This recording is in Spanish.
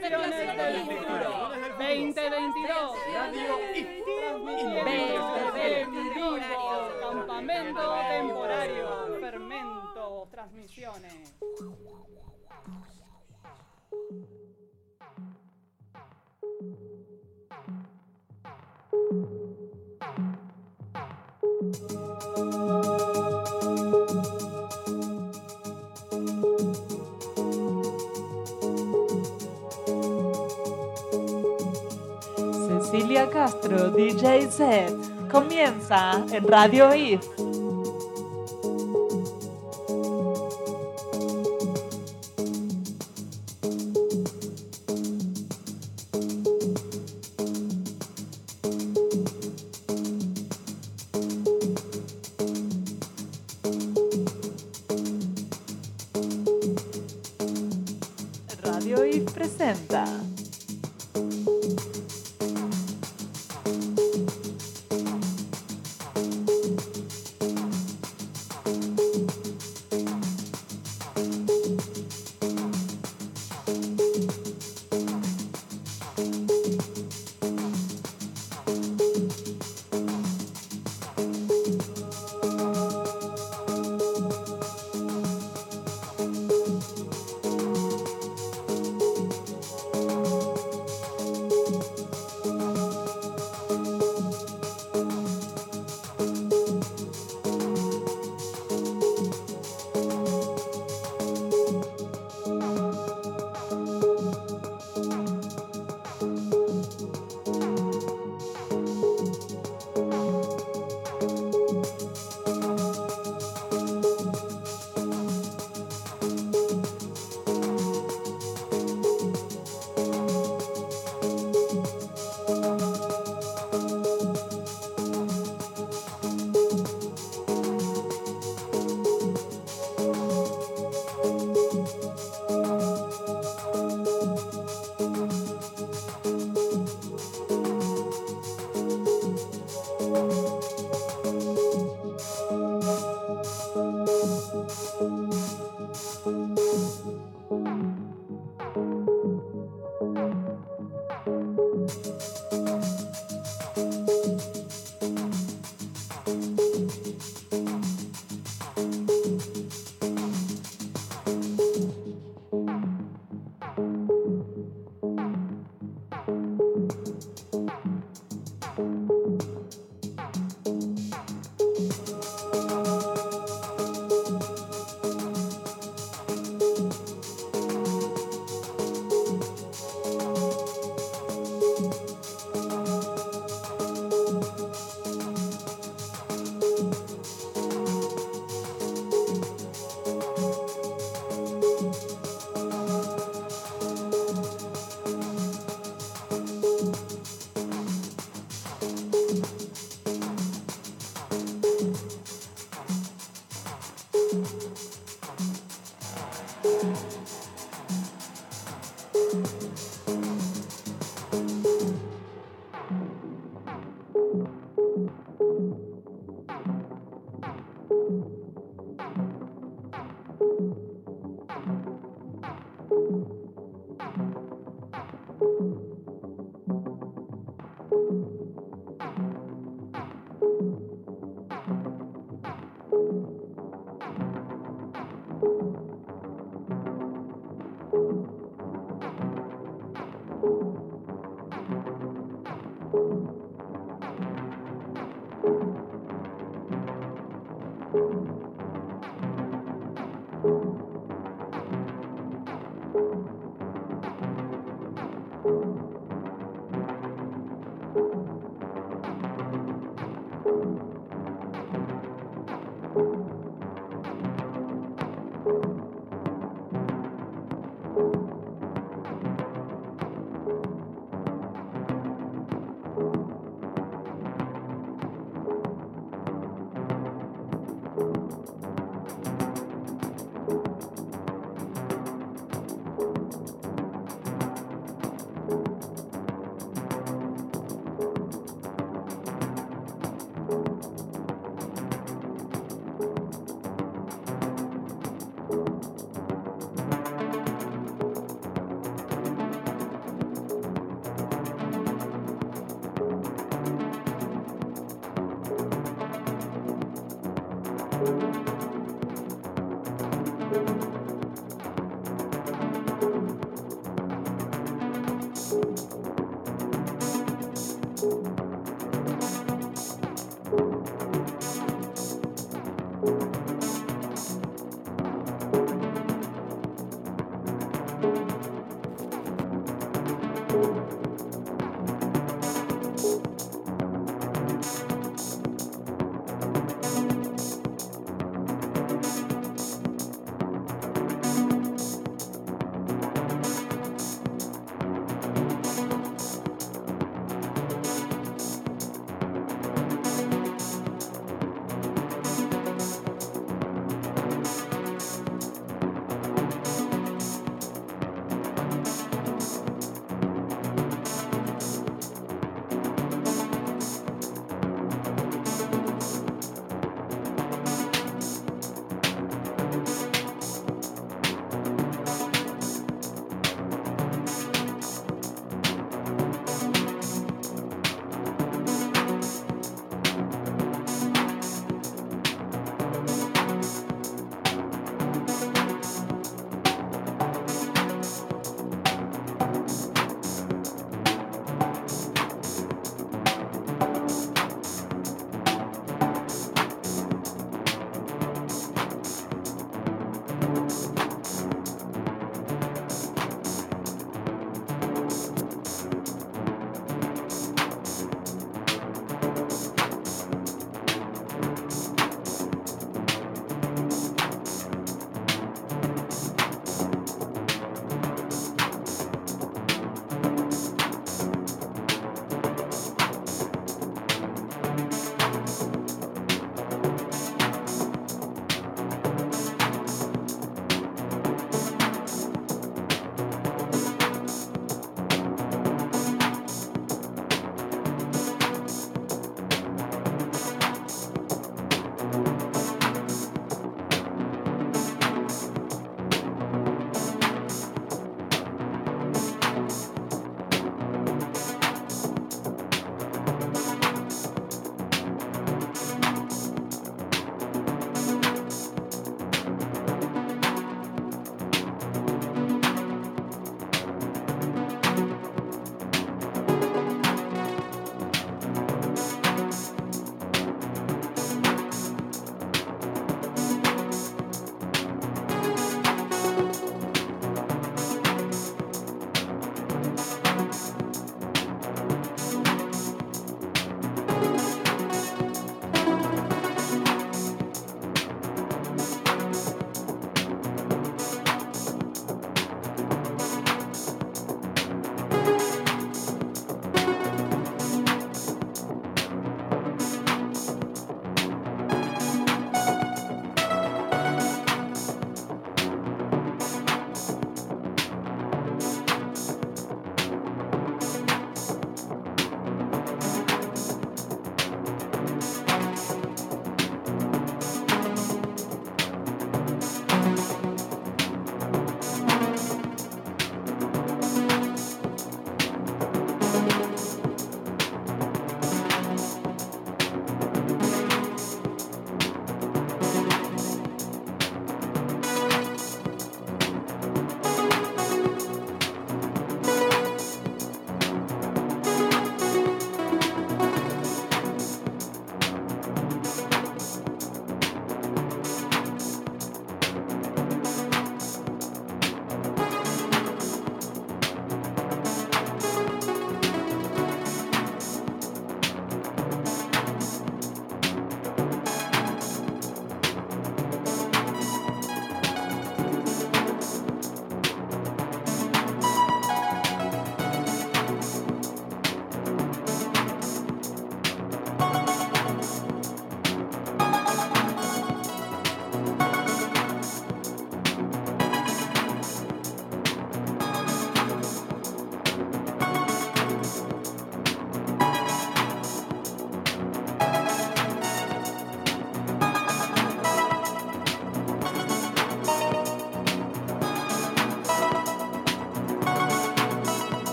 Generaciones del futuro. 2022. Radio vivo. Campamento temporario. Fermento. Transmisiones. Castro, DJ set, comienza en Radio IF.